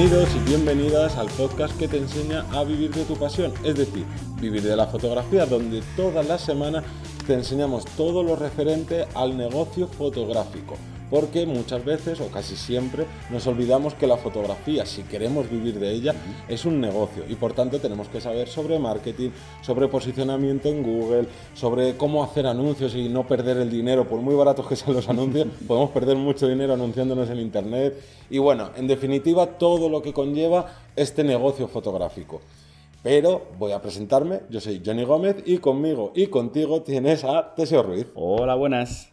Bienvenidos y bienvenidas al podcast que te enseña a vivir de tu pasión, es decir, vivir de la fotografía, donde todas las semanas te enseñamos todo lo referente al negocio fotográfico porque muchas veces o casi siempre nos olvidamos que la fotografía, si queremos vivir de ella, es un negocio y por tanto tenemos que saber sobre marketing, sobre posicionamiento en Google, sobre cómo hacer anuncios y no perder el dinero, por muy baratos que sean los anuncios, podemos perder mucho dinero anunciándonos en Internet y bueno, en definitiva todo lo que conlleva este negocio fotográfico. Pero voy a presentarme, yo soy Johnny Gómez y conmigo y contigo tienes a Teseo Ruiz. Hola, buenas.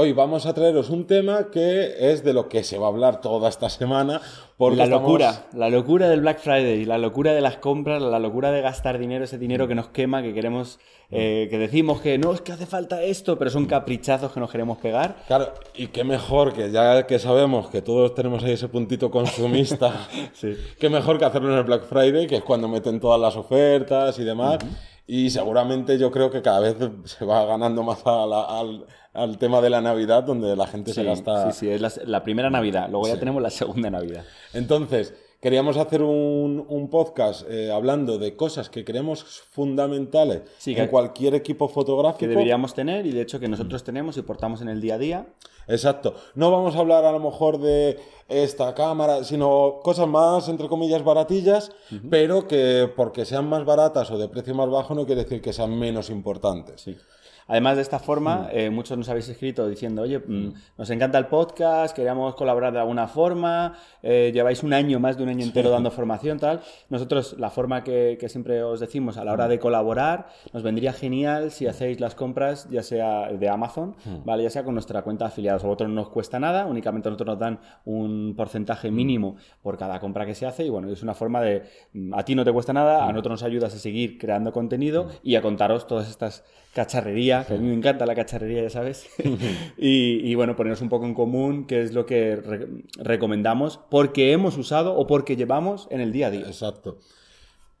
Hoy vamos a traeros un tema que es de lo que se va a hablar toda esta semana. Por la locura, la locura del Black Friday, la locura de las compras, la locura de gastar dinero, ese dinero que nos quema, que queremos, eh, que decimos que no, es que hace falta esto, pero son caprichazos que nos queremos pegar. Claro, y qué mejor que ya que sabemos que todos tenemos ahí ese puntito consumista, sí. qué mejor que hacerlo en el Black Friday, que es cuando meten todas las ofertas y demás. Y seguramente yo creo que cada vez se va ganando más al, al, tema de la Navidad, donde la gente se gasta. Sí, sí, es la, primera Navidad. Luego ya tenemos la segunda Navidad. Entonces, queríamos hacer un, un podcast eh, hablando de cosas que creemos fundamentales en cualquier equipo fotográfico. Que deberíamos tener y de hecho que nosotros tenemos y portamos en el día a día. Exacto. No vamos a hablar a lo mejor de esta cámara, sino cosas más, entre comillas, baratillas, pero que porque sean más baratas o de precio más bajo no quiere decir que sean menos importantes. Sí. Además de esta forma, eh, muchos nos habéis escrito diciendo, oye, mm, nos encanta el podcast, queríamos colaborar de alguna forma, eh, lleváis un año, más de un año entero dando formación, tal. Nosotros, la forma que, siempre os decimos a la hora de colaborar, nos vendría genial si hacéis las compras, ya sea de Amazon, ¿vale? Ya sea con nuestra cuenta de afiliados. A vosotros no nos cuesta nada, únicamente a nosotros nos dan un porcentaje mínimo por cada compra que se hace y bueno, es una forma de, mm, a ti no te cuesta nada, a nosotros nos ayudas a seguir creando contenido y a contaros todas estas cacharrería, que a mí me encanta la cacharrería, ya sabes. y, bueno, ponernos un poco en común qué es lo que recomendamos porque hemos usado o porque llevamos en el día a día. Exacto.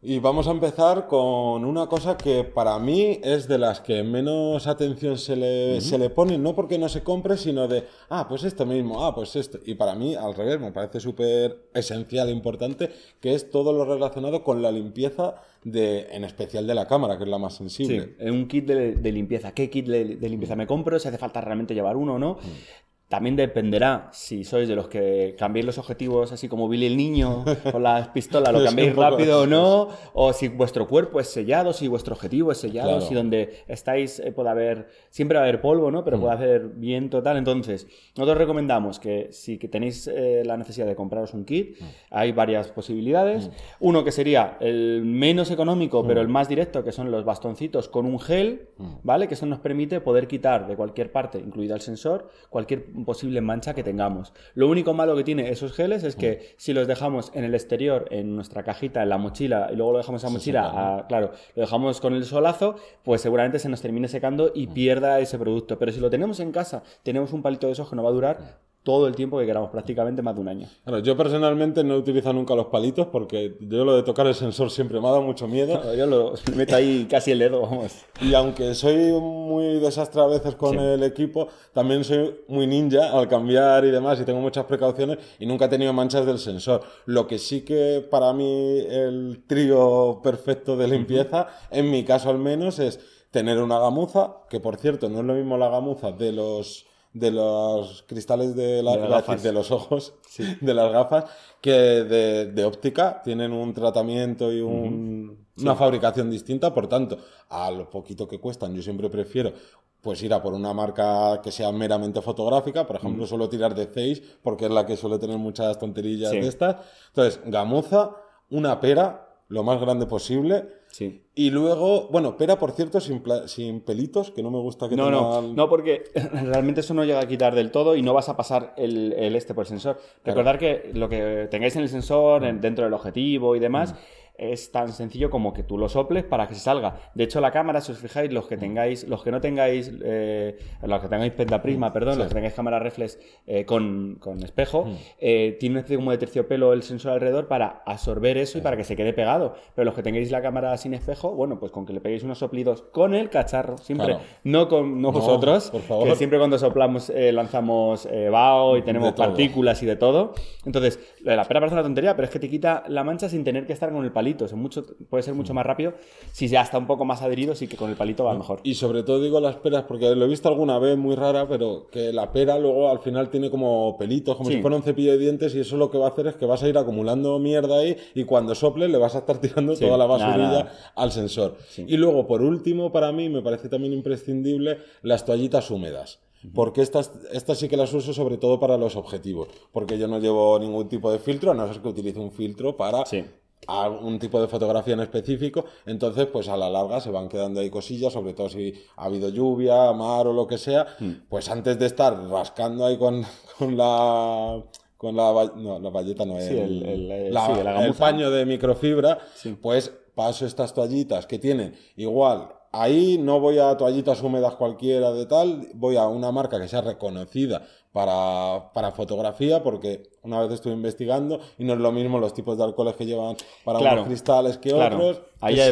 Y vamos a empezar con una cosa que para mí es de las que menos atención se le, se le pone, no porque no se compre, sino de, ah, pues esto mismo, ah, pues esto. Y para mí, al revés, me parece súper esencial e importante, que es todo lo relacionado con la limpieza, de, en especial de la cámara, que es la más sensible. Sí, un kit de, limpieza. ¿Qué kit de, limpieza me compro? Si hace falta realmente llevar uno o no. Mm. También dependerá si sois de los que cambiéis los objetivos así como Billy el niño con las pistolas, lo cambiéis rápido o no, o si vuestro cuerpo es sellado, si vuestro objetivo es sellado, si donde estáis eh, puede haber, siempre va a haber polvo, ¿no? Pero mm. puede haber viento, tal. Entonces, nosotros recomendamos que si tenéis eh, la necesidad de compraros un kit, mm. hay varias posibilidades. Mm. Uno que sería el menos económico, pero el más directo, que son los bastoncitos con un gel, ¿vale? Que eso nos permite poder quitar de cualquier parte, incluido el sensor, cualquier posible mancha que tengamos. Lo único malo que tiene esos geles es que mm. si los dejamos en el exterior, en nuestra cajita, en la mochila, y luego lo dejamos en la mochila, claro, lo dejamos con el solazo, pues seguramente se nos termine secando y mm. pierda ese producto. Pero si lo tenemos en casa, tenemos un palito de esos que no va a durar todo el tiempo que queramos, prácticamente más de un año. yo personalmente no utilizo nunca los palitos porque yo lo de tocar el sensor siempre me ha dado mucho miedo. yo lo meto ahí casi el dedo, vamos. Y aunque soy muy desastre a veces con el equipo, también soy muy ninja al cambiar y demás y tengo muchas precauciones y nunca he tenido manchas del sensor. Lo que sí que para mí el trío perfecto de limpieza, en mi caso al menos, es tener una gamuza, que por cierto no es lo mismo la gamuza de los de los cristales de, la, de, los ojos, de las gafas, que de, óptica tienen un tratamiento y una fabricación distinta, por tanto, a lo poquito que cuestan, yo siempre prefiero pues ir a por una marca que sea meramente fotográfica, por ejemplo, suelo tirar de Zeiss porque es la que suele tener muchas tonterillas de estas. Entonces, gamuza, una pera, lo más grande posible. Sí. Y luego, bueno, pera, por cierto, sin, sin pelitos, que no me gusta que no, No, no, porque realmente eso no llega a quitar del todo y no vas a pasar el, el este por el sensor. Recordar que lo que tengáis en el sensor, dentro del objetivo y demás, mm. Es tan sencillo como que tú lo soples para que se salga. De hecho, la cámara, si os fijáis, los que Mm. tengáis, los que no tengáis, eh, los que tengáis pentaprisma, perdón, los que tengáis cámara reflex eh, con, con espejo, Mm. eh, tiene como de terciopelo el sensor alrededor para absorber eso y para que se quede pegado. Pero los que tengáis la cámara sin espejo, bueno, pues con que le peguéis unos soplidos con el cacharro, siempre, Claro. no con no vosotros, por favor. que siempre cuando soplamos eh, lanzamos vaho y tenemos partículas y de todo. Entonces, la pera parece una tontería, pero es que te quita la mancha sin tener que estar con el palito. Es mucho, puede ser mucho más rápido. Si ya está un poco más adherido, sí que con el palito va mejor. Y sobre todo digo las peras, porque lo he visto alguna vez muy rara, pero que la pera luego al final tiene como pelitos, como Sí. si fuera un cepillo de dientes, y eso lo que va a hacer es que vas a ir acumulando mierda ahí y cuando sople le vas a estar tirando Sí, toda la basurilla al sensor. Y luego, por último, para mí me parece también imprescindible las toallitas húmedas. Porque estas, estas sí que las uso sobre todo para los objetivos. Porque yo no llevo ningún tipo de filtro, a no ser que utilice un filtro para Sí. A un tipo de fotografía en específico, entonces pues a la larga se van quedando ahí cosillas, sobre todo si ha habido lluvia, mar o lo que sea, pues antes de estar rascando ahí con, con la con la no, la valleta no es Sí, el- el- el- la- sí, el paño de microfibra, pues paso estas toallitas que tienen igual Ahí no voy a toallitas húmedas cualquiera de tal, voy a una marca que sea reconocida para, para fotografía, porque una vez estuve investigando y no es lo mismo los tipos de alcoholes que llevan para Claro. unos cristales que Claro. otros. Ahí Es-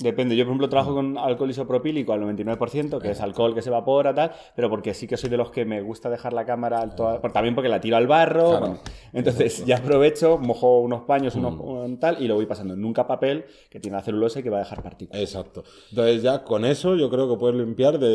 depende. Yo, por ejemplo, trabajo con alcohol isopropílico al 99%, que es alcohol que se evapora, tal, pero porque sí que soy de los que me gusta dejar la cámara también porque la tiro al barro. Claro. bueno. entonces ya aprovecho, mojo unos paños, unos un tal, y lo voy pasando. Nunca papel, que tiene la celulosa y que va a dejar partículas. Exacto. Entonces ya con eso yo creo que puedes limpiar de,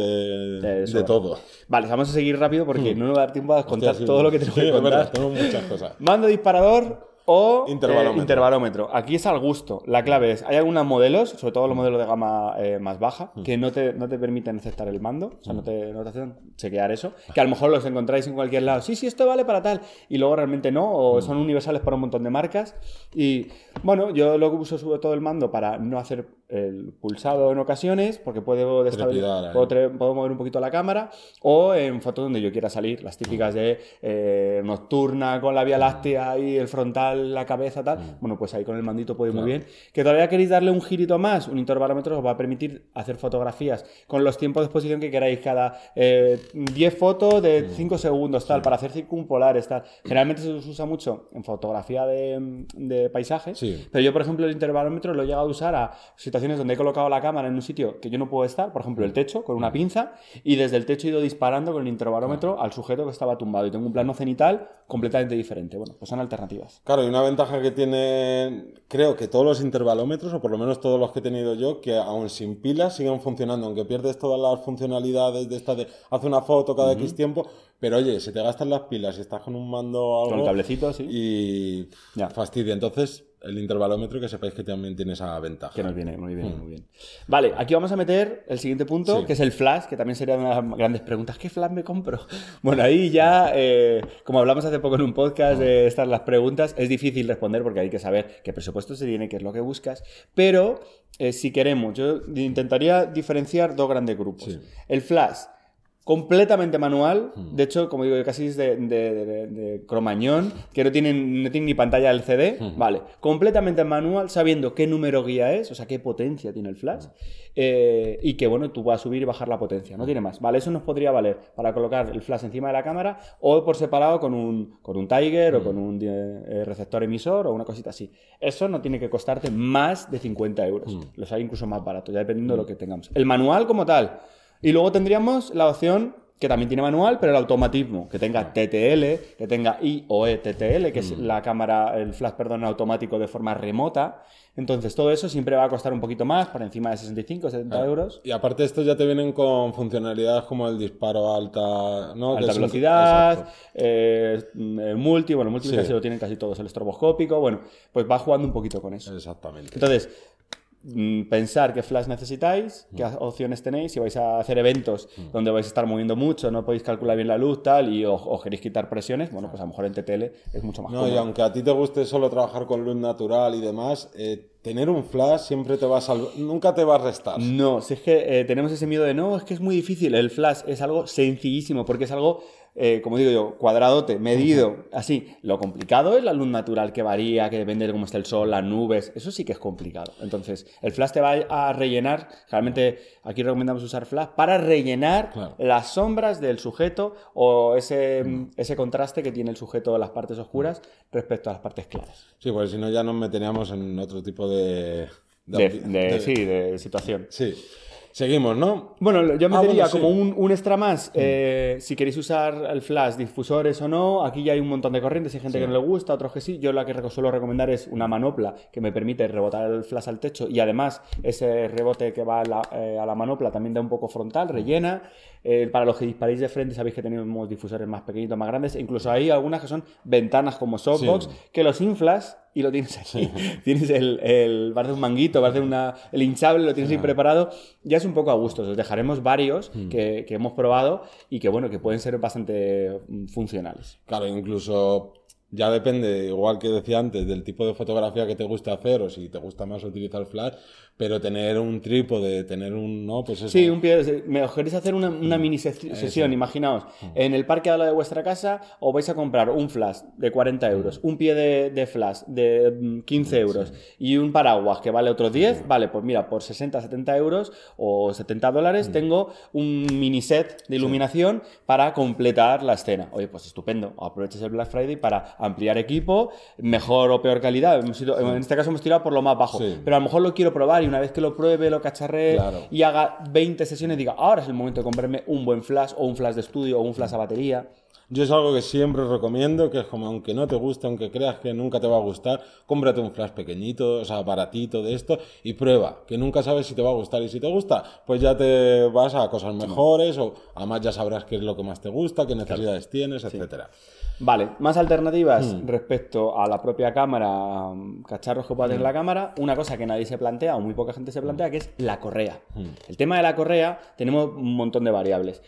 De de, sobra. todo. Vale, vamos a seguir rápido porque no nos va a dar tiempo a contar Hostia, sí. todo lo que tenemos Sí, que contar. verdad, tenemos muchas cosas. Mando disparador o Intervalómetro. eh, intervalómetro. Aquí es al gusto. La clave es, hay algunos modelos, sobre todo los modelos de gama eh, más baja, que no te, no te permiten aceptar el mando, o sea, no te, no te hacen chequear eso, que a lo mejor los encontráis en cualquier lado. Sí, sí, esto vale para tal, y luego realmente no, o son universales para un montón de marcas. Y bueno, yo lo uso sobre todo el mando para no hacer el pulsado en ocasiones, porque puedo Trepidar puedo puedo mover un poquito la cámara o en fotos donde yo quiera salir, las típicas de eh, nocturna con la vía láctea y el frontal, la cabeza, tal. Bueno, pues ahí con el mandito puede ir muy bien. Que todavía queréis darle un girito más, un intervalómetro os va a permitir hacer fotografías con los tiempos de exposición que queráis, cada eh, 10 fotos de 5 segundos, tal, para hacer circumpolares, tal. Generalmente se usa mucho en fotografía de, de paisaje, Sí. pero yo, por ejemplo, el intervalómetro lo he llegado a usar a situaciones donde he colocado la cámara en un sitio que yo no puedo estar, por ejemplo, el techo, con una pinza, y desde el techo he ido disparando con el intervalómetro al sujeto que estaba tumbado. Y tengo un plano cenital completamente diferente. Bueno, pues son alternativas. Claro, y una ventaja que tienen, creo que todos los intervalómetros, o por lo menos todos los que he tenido yo, que aún sin pilas siguen funcionando, aunque pierdes todas las funcionalidades de esta de hace una foto cada X tiempo, pero oye, se te gastan las pilas y estás con un mando o algo Con el cablecito, sí. y Ya. fastidia. Entonces, el intervalómetro que sepáis que también tiene esa ventaja. Que nos viene muy bien, muy bien. Vale, aquí vamos a meter el siguiente punto, Sí. que es el flash, que también sería una de las grandes preguntas. ¿Qué flash me compro? Bueno, ahí ya, eh, como hablamos hace poco en un podcast de estas las preguntas, es difícil responder porque hay que saber qué presupuesto se tiene, qué es lo que buscas. Pero eh, si queremos, yo intentaría diferenciar dos grandes grupos. Sí. El flash completamente manual. De hecho, como digo, casi es de, de- de- de cromañón, que no tienen, no tiene ni pantalla LCD. Vale, completamente manual, sabiendo qué número guía es, o sea, qué potencia tiene el flash. eh, y que, bueno, tú vas a subir y bajar la potencia, no tiene más. Vale, eso nos podría valer para colocar el flash encima de la cámara o por separado con un, con un Tiger o con un eh, receptor emisor o una cosita así. Eso no tiene que costarte más de 50 euros. Los hay incluso más baratos, ya dependiendo de lo que tengamos. El manual como tal. Y luego tendríamos la opción que también tiene manual, pero el automatismo, que tenga TTL, que tenga IOE TTL, que es la cámara, el flash, perdón, automático de forma remota. Entonces, todo eso siempre va a costar un poquito más, por encima de 65, 70 euros. Y aparte estos ya te vienen con funcionalidades como el disparo a alta, ¿no? Alta velocidad, eh, multi, bueno, el multi Sí. casi lo tienen casi todos, el estroboscópico, bueno, pues va jugando un poquito con eso. Exactamente. Entonces, mm, pensar qué flash necesitáis, qué opciones tenéis, si vais a hacer eventos donde vais a estar moviendo mucho, no podéis calcular bien la luz, tal, y os, os queréis quitar presiones, bueno, pues a lo mejor en TTL es mucho más No, y aunque a ti te guste solo trabajar con luz natural y demás, eh, tener un flash siempre te va a salvar, nunca te va a restar. No, si es que eh, tenemos ese miedo de no, es que es muy difícil. El flash es algo sencillísimo porque es algo eh, como digo yo, cuadradote, medido, así. Lo complicado es la luz natural que varía, que depende de cómo está el sol, las nubes. Eso sí que es complicado. Entonces, el flash te va a rellenar. Realmente, aquí recomendamos usar flash para rellenar las sombras del sujeto o ese, ese contraste que tiene el sujeto en las partes oscuras respecto a las partes claras. Sí, porque si no, ya nos meteríamos en otro tipo de. sí, de situación. Sí. Seguimos, ¿no? Bueno, yo me ah, como un, extra más. Eh, si queréis usar el flash, difusores o no, aquí ya hay un montón de corrientes. Hay gente que no le gusta, otros que sí. Yo la que suelo recomendar es una manopla que me permite rebotar el flash al techo y además ese rebote que va a la, eh, manopla también da un poco frontal, rellena. Eh, para los que disparéis de frente, sabéis que tenemos difusores más pequeñitos, más grandes. incluso hay algunas que son ventanas como softbox que los inflas y lo tienes aquí. tienes el, el, parece un manguito, parece una, el hinchable, lo tienes ahí preparado. Ya es un poco a gusto. Os dejaremos varios mm. que, que, hemos probado y que, bueno, que pueden ser bastante mm, funcionales. Claro, incluso ya depende, igual que decía antes, del tipo de fotografía que te guste hacer o si te gusta más utilizar flash, pero tener un trípode, tener un, ¿no? Pues eso. Sí, un pie, me queréis hacer una, una mini sesión, imaginaos, mm. en el parque al lado de vuestra casa os vais a comprar un flash de 40 euros, un pie de, de flash de 15 mm, euros y un paraguas que vale otros 10, vale, pues mira, por 60, 70 euros o 70 dólares tengo un mini set de iluminación para completar la escena. Oye, pues estupendo, aproveches el Black Friday para ampliar equipo, mejor o peor calidad. En este caso hemos tirado por lo más bajo, pero a lo mejor lo quiero probar y una vez que lo pruebe, lo cacharré y haga 20 sesiones, diga, ahora es el momento de comprarme un buen flash o un flash de estudio o un flash a batería. Yo es algo que siempre recomiendo, que es como aunque no te guste, aunque creas que nunca te va a gustar, cómprate un flash pequeñito, o sea, baratito de esto y prueba, que nunca sabes si te va a gustar y si te gusta, pues ya te vas a cosas mejores o además ya sabrás qué es lo que más te gusta, qué necesidades tienes, etcétera. Vale, más alternativas hmm. respecto a la propia cámara, cacharros que pueda tener hmm. la cámara. Una cosa que nadie se plantea o muy poca gente se plantea, que es la correa. Hmm. El tema de la correa, tenemos un montón de variables.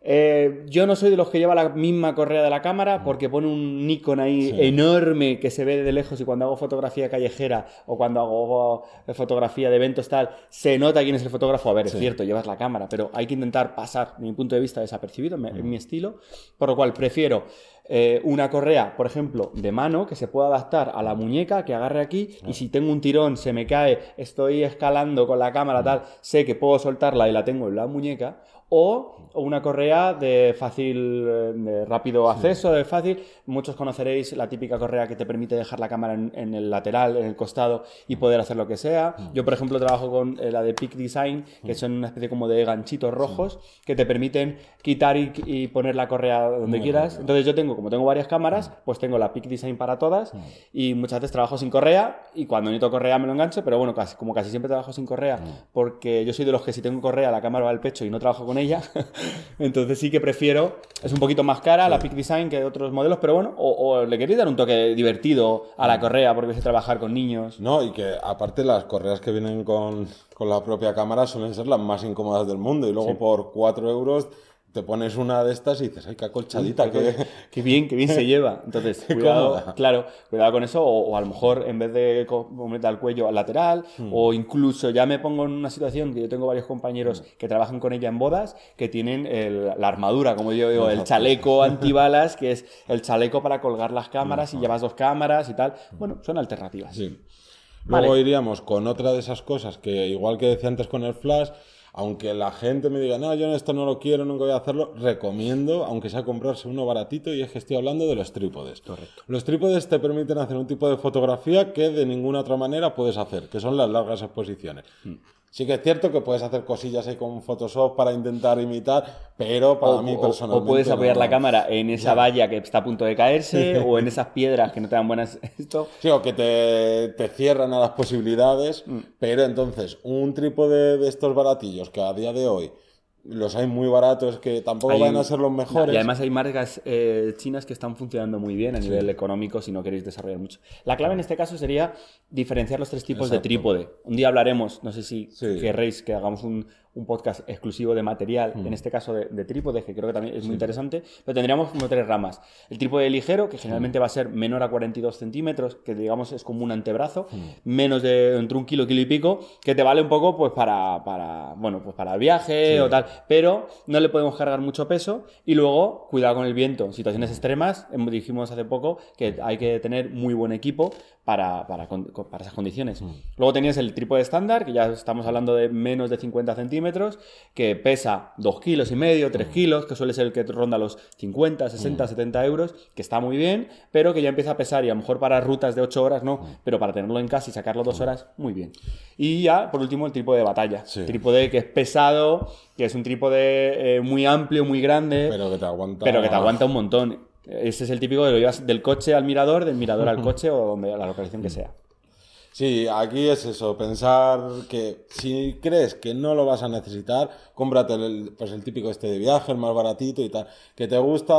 Eh, yo no soy de los que lleva la misma correa de la cámara porque pone un Nikon ahí enorme que se ve de lejos y cuando hago fotografía callejera o cuando hago fotografía de eventos tal, se nota quién es el fotógrafo. A ver, es cierto, llevas la cámara, pero hay que intentar pasar, mi punto de vista, desapercibido en mi estilo, por lo cual prefiero eh, una correa, por ejemplo, de mano que se pueda adaptar a la muñeca, que agarre aquí y si tengo un tirón, se me cae, estoy escalando con la cámara tal, sé que puedo soltarla y la tengo en la muñeca o una correa de fácil, eh, de rápido acceso, de fácil. Muchos conoceréis la típica correa que te permite dejar la cámara en, el lateral, en el costado y poder hacer lo que sea. Mm. Yo, por ejemplo, trabajo con eh, la de Peak Design, que son una especie como de ganchitos rojos que te permiten quitar y, poner la correa donde quieras. Entonces yo tengo, como tengo varias cámaras, mm. pues tengo la Peak Design para todas y muchas veces trabajo sin correa y cuando necesito correa me lo engancho, pero bueno, casi, como casi siempre trabajo sin correa, porque yo soy de los que si tengo correa la cámara va al pecho y no trabajo con ella. Entonces sí que prefiero, es un poquito más cara la Peak Design que otros modelos, pero bueno, o, le queréis dar un toque divertido a la mm. correa porque vais a trabajar con niños. No, y que aparte las correas que vienen con, la propia cámara suelen ser las más incómodas del mundo y luego por 4 euros te pones una de estas y dices, ay, qué acolchadita, qué, bien, qué bien se lleva. Entonces, cuidado, claro, cuidado con eso, o, a lo mejor en vez de ponerte al cuello al lateral, hmm. o incluso ya me pongo en una situación que yo tengo varios compañeros hmm. que trabajan con ella en bodas, que tienen la armadura, como yo digo, el chaleco antibalas, que es el chaleco para colgar las cámaras y llevas dos cámaras y tal. Bueno, son alternativas. Sí. Luego iríamos con otra de esas cosas que, igual que decía antes con el flash, aunque la gente me diga, no, yo esto no lo quiero, nunca voy a hacerlo, recomiendo, aunque sea comprarse uno baratito, y es que estoy hablando de los trípodes. Correcto. Los trípodes te permiten hacer un tipo de fotografía que de ninguna otra manera puedes hacer, que son las largas exposiciones. Mm. Sí que es cierto que puedes hacer cosillas ahí con Photoshop para intentar imitar, pero para mí personalmente... O puedes apoyar la cámara en esa valla que está a punto de caerse o en esas piedras que no te dan buenas... Esto. Sí, o que te, cierran a las posibilidades, mm. pero entonces un trípode de estos baratillos que a día de hoy los hay muy baratos que tampoco van a ser los mejores. Y además hay marcas eh, chinas que están funcionando muy bien a nivel económico si no queréis desarrollar mucho. La clave en este caso sería diferenciar los tres tipos de trípode. Un día hablaremos, no sé si querréis que hagamos un, un podcast exclusivo de material, en este caso de, de trípode, que creo que también es muy interesante, pero tendríamos como tres ramas. El trípode ligero, que generalmente va a ser menor a 42 centímetros, que digamos es como un antebrazo, menos de entre un kilo, kilo y pico, que te vale un poco pues para, para bueno, pues para el viaje o tal, pero no le podemos cargar mucho peso y luego cuidado con el viento. En situaciones extremas, em, dijimos hace poco que hay que tener muy buen equipo para, para, para esas condiciones. Luego tenías el trípode estándar, que ya estamos hablando de menos de 50 centímetros, que pesa 2 kilos y medio, 3 kilos, que suele ser el que ronda los 50, 60, 70 euros, que está muy bien, pero que ya empieza a pesar y a lo mejor para rutas de 8 horas no, pero para tenerlo en casa y sacarlo 2 horas, muy bien. Y ya, por último, el trípode de batalla. Sí. Trípode que es pesado, que es un trípode eh, muy amplio, muy grande, Pero que te aguanta. pero que te aguanta un montón. Ese es el típico de lo llevas del coche al mirador, del mirador al coche o donde, a la localización que sea. Sí, aquí es eso, pensar que si crees que no lo vas a necesitar, cómprate el, pues el típico este de viaje, el más baratito y tal. Que te gusta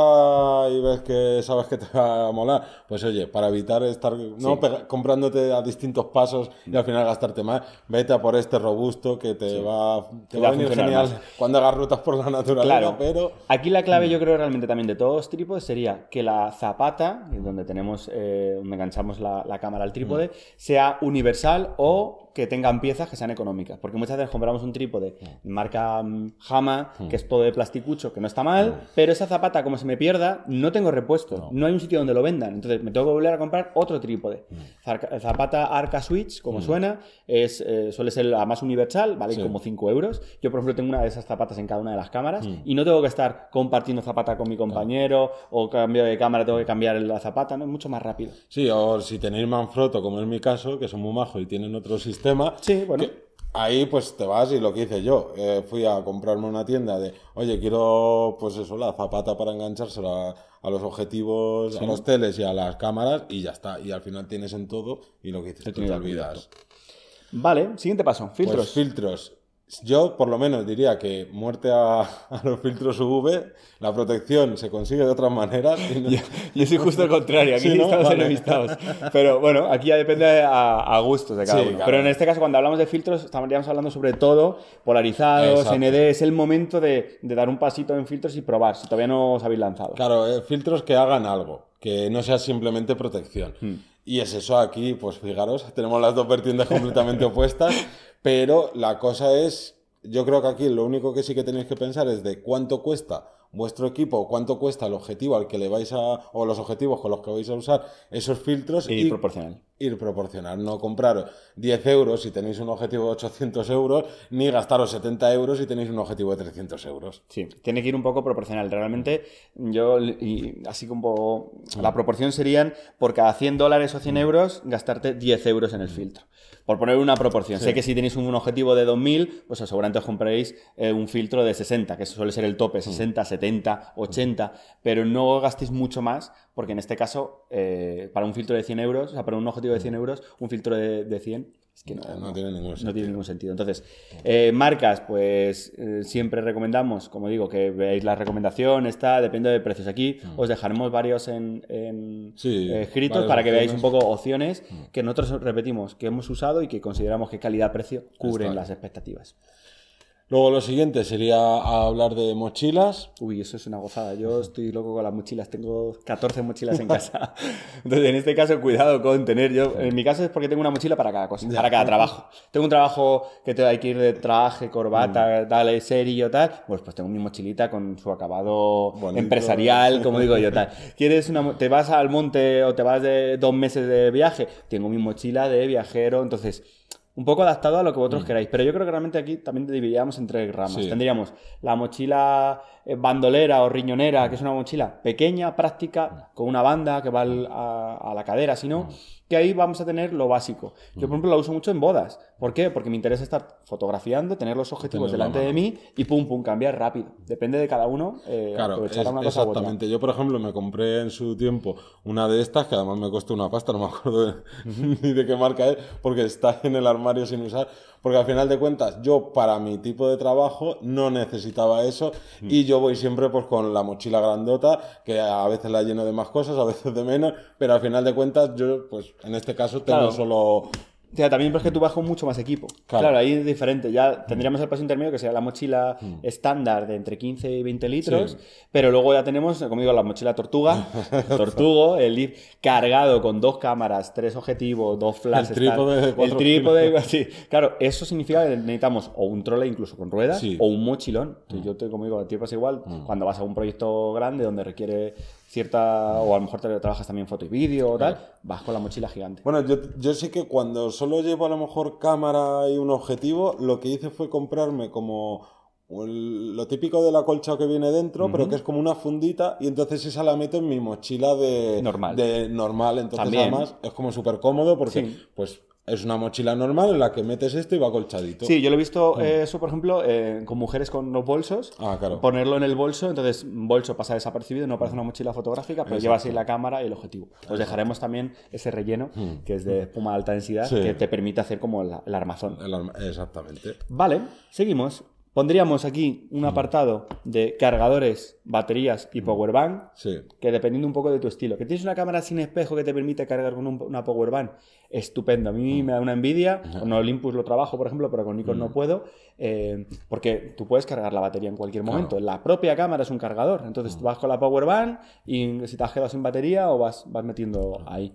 y ves que sabes que te va a molar, pues oye, para evitar estar no pega- comprándote a distintos pasos y al final gastarte más, vete a por este robusto que te va, te Te va va a venir genial más. cuando hagas rutas por la naturaleza, Claro. pero Aquí la clave, yo creo realmente también de todos los trípodes sería que la zapata, donde tenemos, eh, donde enganchamos la, la cámara al trípode, sea universal o que tengan piezas que sean económicas. Porque muchas veces compramos un trípode marca mm, Hama, que es todo de plasticucho, que no está mal, pero esa zapata, como se me pierda, no tengo repuesto. No. hay un sitio donde lo vendan. Entonces me tengo que volver a comprar otro trípode. Zarca- Zapata Arca Switch, como suena, es, eh, suele ser la más universal, vale Sí. como 5 euros. Yo, por ejemplo, tengo una de esas zapatas en cada una de las cámaras y no tengo que estar compartiendo zapata con mi compañero o cambio de cámara, tengo que cambiar la zapata, ¿no? Es mucho más rápido. sí, o si tenéis Manfrotto, como es mi caso, que son muy majos y tienen otro sistema, Sí, bueno. que ahí pues te vas y lo que hice yo, eh, fui a comprarme una tienda de, oye, quiero pues eso, la zapata para enganchársela a los objetivos, a los teles y a las cámaras y ya está. Y al final tienes en todo y lo que dices, tú te tienes olvidas. Vale, siguiente paso, filtros. Pues filtros. Yo por lo menos diría que muerte a, a los filtros UV, la protección se consigue de otras maneras. y no- Yo soy justo el contrario, aquí Sí, ¿no? estamos Vale. enemistados. Pero bueno, aquí ya depende a, a gustos de cada Sí, uno. claro. Pero en este caso, cuando hablamos de filtros, estaríamos hablando sobre todo polarizados, Exacto. ND. Es el momento de, de dar un pasito en filtros y probar, si todavía no os habéis lanzado. Claro, eh, filtros que hagan algo, que no sea simplemente protección. Y es eso aquí, pues fijaros, tenemos las dos vertientes completamente opuestas, pero la cosa es, yo creo que aquí lo único que sí que tenéis que pensar es de cuánto cuesta vuestro equipo, cuánto cuesta el objetivo al que le vais a, o los objetivos con los que vais a usar esos filtros Y proporcional. ir proporcional, no comprar 10 euros si tenéis un objetivo de 800 euros, ni gastaros 70 euros si tenéis un objetivo de 300 euros. Sí, tiene que ir un poco proporcional. Realmente, yo, y así como la proporción serían por cada 100 dólares o 100 euros, gastarte 10 euros en el filtro. Por poner una proporción. Sé que si tenéis un objetivo de 2000, pues seguramente os compraréis eh, un filtro de 60, que suele ser el tope, 60, 70, 80, pero no gastéis mucho más, porque en este caso, eh, para un filtro de 100 euros, o sea, para un objetivo de 100 euros, un filtro de, de 100, es que no, No tiene ningún no sentido. tiene ningún sentido. Entonces, eh, marcas, pues eh, siempre recomendamos, como digo, que veáis la recomendación, está, depende de precios. Aquí os dejaremos varios en, en, Mm. Sí, eh, escritos varias para que veáis un opciones. Mm. poco opciones que nosotros repetimos, que hemos usado y que consideramos que calidad-precio cubren Está. las expectativas. Luego lo siguiente sería hablar de mochilas. Uy, eso es una gozada. Yo estoy loco con las mochilas. Tengo 14 mochilas en casa. Entonces, en este caso, cuidado con tener. Yo, en mi caso es porque tengo una mochila para cada cosa, para cada trabajo. Tengo un trabajo que te hay que ir de traje, corbata, tal, serio, tal. Pues, pues tengo mi mochilita con su acabado Bonito. empresarial, como digo yo, tal. ¿Quieres una, te vas al monte o te vas de dos meses de viaje? Tengo mi mochila de viajero. Entonces, un poco adaptado a lo que vosotros queráis. Pero yo creo que realmente aquí también dividiríamos entre ramas. Sí. Tendríamos la mochila bandolera o riñonera, que es una mochila pequeña, práctica, con una banda que va al- a, a la cadera, si no, que ahí vamos a tener lo básico. Yo, por ejemplo, la uso mucho en bodas. ¿Por qué? Porque me interesa estar fotografiando, tener los objetivos Tenerlo delante de mí y pum, pum, cambiar rápido. Depende de cada uno. eh, Claro, aprovechar es- a una cosa exactamente. Yo, por ejemplo, me compré en su tiempo una de estas, que además me costó una pasta, no me acuerdo de- ni de qué marca es, porque está en el armario sin usar. Porque al final de cuentas, yo para mi tipo de trabajo no necesitaba eso y yo voy siempre pues con la mochila grandota, que a veces la lleno de más cosas, a veces de menos, pero al final de cuentas yo, pues en este caso tengo Claro. solo O sea, también porque tú vas con mucho más equipo. Claro. Claro, ahí es diferente. Ya tendríamos el paso intermedio que sería la mochila estándar de entre 15 y 20 litros, Sí. pero luego ya tenemos, como digo, la mochila tortuga, tortugo, el ir cargado con dos cámaras, tres objetivos, dos flashes. El trípode de cuatro El trípode, sí. Claro, eso significa que necesitamos o un trole incluso con ruedas Sí. o un mochilón. Entonces, Yo te, como digo, a ti pasa igual cuando vas a un proyecto grande donde requiere cierta, o a lo mejor te trabajas también foto y vídeo o tal, vas con la mochila gigante. Bueno, yo, yo sí que cuando solo llevo a lo mejor cámara y un objetivo, lo que hice fue comprarme como el- lo típico de la colcha que viene dentro, pero que es como una fundita, y entonces esa la meto en mi mochila de Normal. De normal. Entonces, También. además, es como súper cómodo porque, Sí. pues, es una mochila normal en la que metes esto y va colchadito. Sí, yo lo he visto eh, eso, por ejemplo, eh, con mujeres con los bolsos. Ah, claro. Ponerlo en el bolso, entonces bolso pasa desapercibido, no parece una mochila fotográfica, pero llevas ahí la cámara y el objetivo. Os dejaremos también ese relleno, que es de espuma de alta densidad, Sí. que te permite hacer como el armazón. El arma- Exactamente. Vale, seguimos. Pondríamos aquí un apartado de cargadores, baterías y powerbank, Sí. que dependiendo un poco de tu estilo. Que tienes una cámara sin espejo que te permite cargar con un- una powerbank, estupendo. A mí me da una envidia. Con Olympus lo trabajo, por ejemplo, pero con Nikon no puedo, eh, porque tú puedes cargar la batería en cualquier momento. La propia cámara es un cargador. Entonces vas con la powerbank y si te has quedado sin batería o vas, vas metiendo ahí.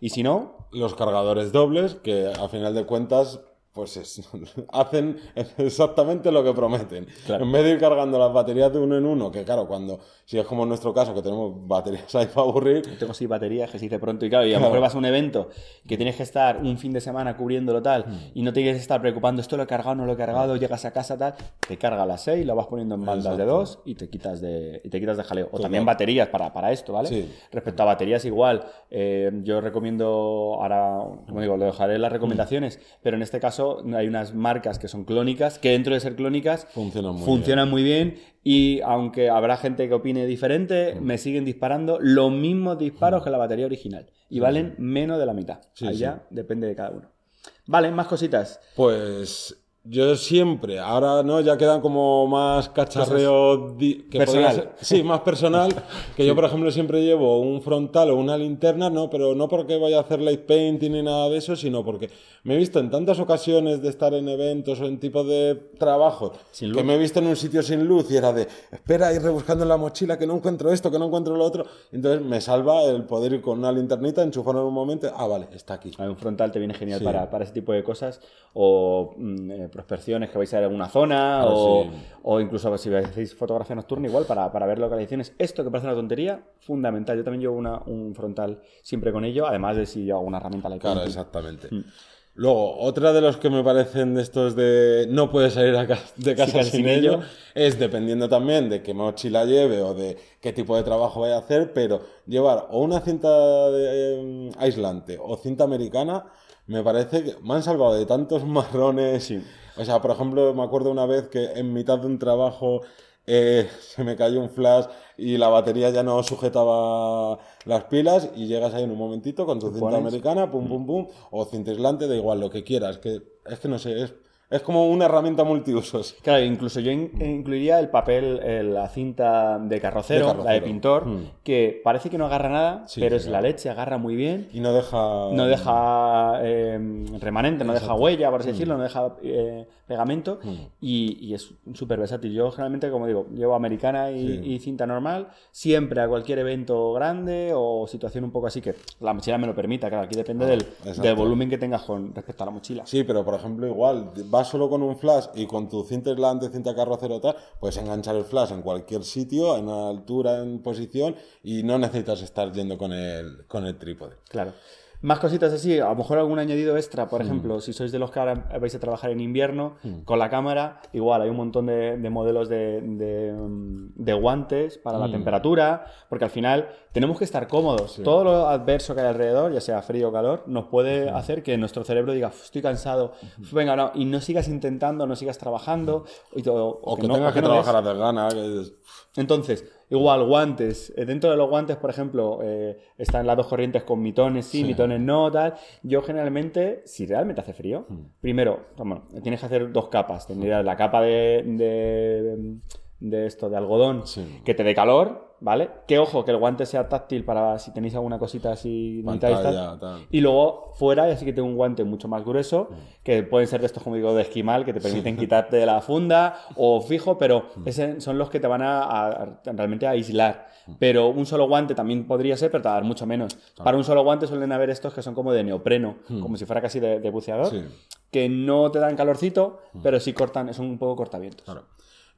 Y si no, Los cargadores dobles, que a final de cuentas, pues es- hacen exactamente lo que prometen. Claro. En vez de ir cargando las baterías de uno en uno, que claro, cuando, si es como en nuestro caso, que tenemos baterías ahí para aburrir, tengo así baterías que se dice pronto y claro, y a lo mejor vas a un evento que tienes que estar un fin de semana cubriéndolo tal y no tienes que estar preocupando esto lo he cargado, no lo he cargado, llegas a casa tal, te carga las 6, lo vas poniendo en bandas de dos y te quitas de, y te quitas de jaleo. O también baterías para, para esto, ¿vale? Sí. Respecto a baterías igual, eh, yo recomiendo, ahora, como digo, lo dejaré en las recomendaciones, pero en este caso hay unas marcas que son clónicas, que dentro de ser clónicas Funcionan muy funcionan muy bien y aunque habrá gente que opine diferente, me siguen disparando los mismos disparos que la batería original y valen menos de la mitad. Sí, Ahí sí. ya depende de cada uno. Vale, más cositas. pues yo siempre, ahora no, ya quedan como más cacharreo que Personal. ser- sí, más personal, que yo por ejemplo siempre llevo un frontal o una linterna, no, pero no porque vaya a hacer light painting ni nada de eso, sino porque me he visto en tantas ocasiones de estar en eventos o en tipos de trabajo Sin que luz. me he visto en un sitio sin luz y era de, espera, ir rebuscando en la mochila que no encuentro esto, que no encuentro lo otro. Entonces me salva el poder ir con una linternita, enchufarlo en un momento, ah, vale, está aquí. A Un frontal te viene genial Sí. para, para ese tipo de cosas. O mm, eh, prospecciones que vais a ir a alguna zona. Claro, o, sí. o incluso si hacéis fotografía nocturna, igual para, para ver localizaciones. Esto que parece una tontería, fundamental. Yo también llevo una, un frontal siempre con ello. Además de si yo hago una herramienta like Claro, exactamente. Luego, otra de los que me parecen de estos de no puedes salir a ca- de casa sin sin ello, ello. es dependiendo también de qué mochila lleve o de qué tipo de trabajo vaya a hacer, pero llevar o una cinta de, eh, aislante o cinta americana, me parece que me han salvado de tantos marrones. O sea, por ejemplo, me acuerdo una vez que en mitad de un trabajo eh, se me cayó un flash y la batería ya no sujetaba las pilas y llegas ahí en un momentito con tu cinta pones. americana, pum, pum, pum, o cinta aislante, da igual, lo que quieras. Que, es que no sé, es, es como una herramienta multiusos. Claro, incluso yo in- incluiría el papel, eh, la cinta de carrocero, De la de pintor, Mm. que parece que no agarra nada, Sí, pero sí, es la leche, agarra muy bien. Y no deja... No deja eh, remanente, no deja huella, por así decirlo, no deja eh, pegamento Mm. y, y es súper versátil. Yo generalmente, como digo, llevo americana y, Sí. y cinta normal, siempre a cualquier evento grande o situación un poco así que la mochila me lo permita. Claro, aquí depende del, Ah, exacto. del volumen que tengas con respecto a la mochila. Sí, pero por ejemplo, igual, vas solo con un flash y con tu cinta aislante, cinta carrocero tal, puedes enganchar el flash en cualquier sitio, en altura, en posición, y no necesitas estar yendo con el, con el trípode. Claro. Más cositas así, a lo mejor algún añadido extra, por ejemplo, si sois de los que ahora vais a trabajar en invierno, con la cámara, igual hay un montón de, de modelos de, de, de guantes para la temperatura, porque al final tenemos que estar cómodos. Todo lo adverso que hay alrededor, ya sea frío o calor, nos puede hacer que nuestro cerebro diga, "Uf, estoy cansado, venga, no, y no sigas intentando, no sigas trabajando, y todo, O que, no- tengas que, no ves. trabajar a desgana, que es- Entonces, igual, guantes. Eh, Dentro de los guantes, por ejemplo, eh, están las dos corrientes con mitones sí, mitones no, tal. Yo generalmente, si realmente hace frío, primero, bueno, tienes que hacer dos capas. Tendrías la capa de, de, de esto, de algodón, Sí. que te dé calor. ¿Vale? Que ojo, que el guante sea táctil para si tenéis alguna cosita así. Pantalla, tal. Y luego fuera, así que tengo un guante mucho más grueso, que pueden ser de estos, como digo, de esquimal, que te permiten quitarte de la funda o fijo, pero ese son los que te van a, a- realmente a aislar. Pero un solo guante también podría ser, pero te va a dar mucho menos. Para un solo guante suelen haber estos que son como de neopreno, como si fuera casi de, de buceador, Sí. que no te dan calorcito, pero sí cortan, son un poco cortavientos. Claro.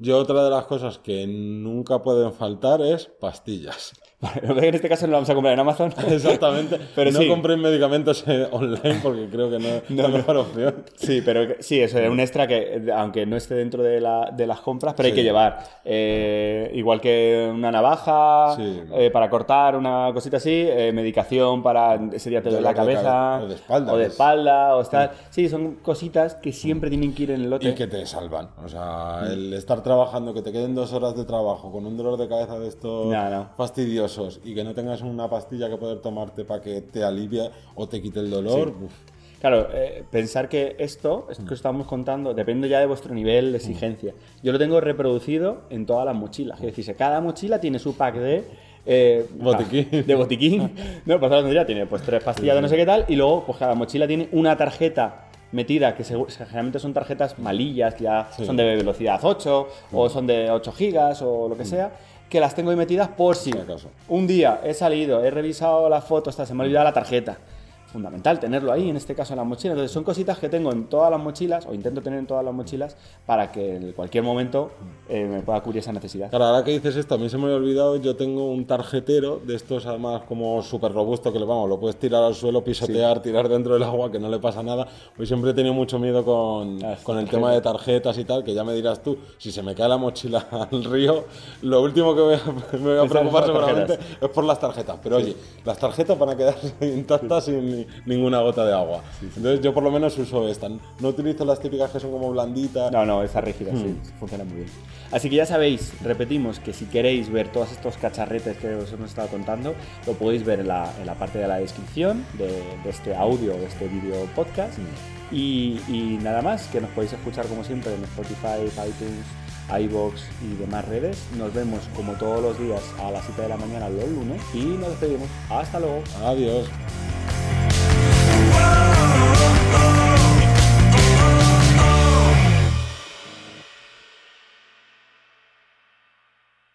Yo otra de las cosas que nunca pueden faltar es pastillas. Vale, en este caso no lo vamos a comprar en Amazon. Exactamente. Pero no sí. compréis medicamentos eh, online porque creo que no es la mejor opción. Sí, pero sí, eso es un extra que, aunque no esté dentro de, la- de las compras, pero hay que llevar. Eh, igual que una navaja Sí. eh, para cortar, una cosita así, eh, medicación para ese día te duele la cabeza, o de espalda, o de que es- espalda, o tal. Sí, son cositas que siempre tienen que ir en el lote. Y que te salvan. O sea, el estar trabajando, que te queden dos horas de trabajo con un dolor de cabeza de estos No, no. Y que no tengas una pastilla que poder tomarte para que te alivie o te quite el dolor. uf. Claro, eh, pensar que esto, esto que estamos contando, depende ya de vuestro nivel de exigencia. Yo lo tengo reproducido en todas las mochilas. Es decir, cada mochila tiene su pack de... eh, Botiquín. De botiquín. No, pues ya tiene pues tres pastillas de no sé qué tal. Y luego, pues cada mochila tiene una tarjeta metida, que generalmente son tarjetas malillas, que ya Sí. son de velocidad 8, o son de 8 gigas, o lo que sea, que las tengo ahí metidas por si acaso. un día he salido, he revisado las fotos, hasta se me ha olvidado la tarjeta. Fundamental tenerlo ahí, en este caso en la mochila. Entonces son cositas que tengo en todas las mochilas, o intento tener en todas las mochilas, para que en cualquier momento eh, me pueda cubrir esa necesidad. Claro, ahora que dices esto, a mí se me había olvidado, yo tengo un tarjetero de estos además como súper robusto que le vamos, lo puedes tirar al suelo, pisotear, tirar dentro del agua, que no le pasa nada. Pues siempre he tenido mucho miedo con, Ah, con el tarjeta. tema de tarjetas y tal, que ya me dirás tú, si se me cae la mochila al río, lo último que voy a- me voy a preocupar seguramente es por las tarjetas. Pero oye, las tarjetas van a quedarse intactas sin ni- ninguna gota de agua. Entonces yo por lo menos uso esta. No utilizo las típicas que son como blanditas. No, no, está rígida, sí, Hmm. funciona muy bien. Así que ya sabéis, repetimos que si queréis ver todos estos cacharretes que os hemos estado contando, lo podéis ver en la, en la parte de la descripción de, de este audio, de este vídeo podcast. Y, y nada más, que nos podéis escuchar como siempre en Spotify, iTunes, iBox y demás redes. Nos vemos como todos los días a las 7 de la mañana los lunes y nos despedimos. Hasta luego. Adiós.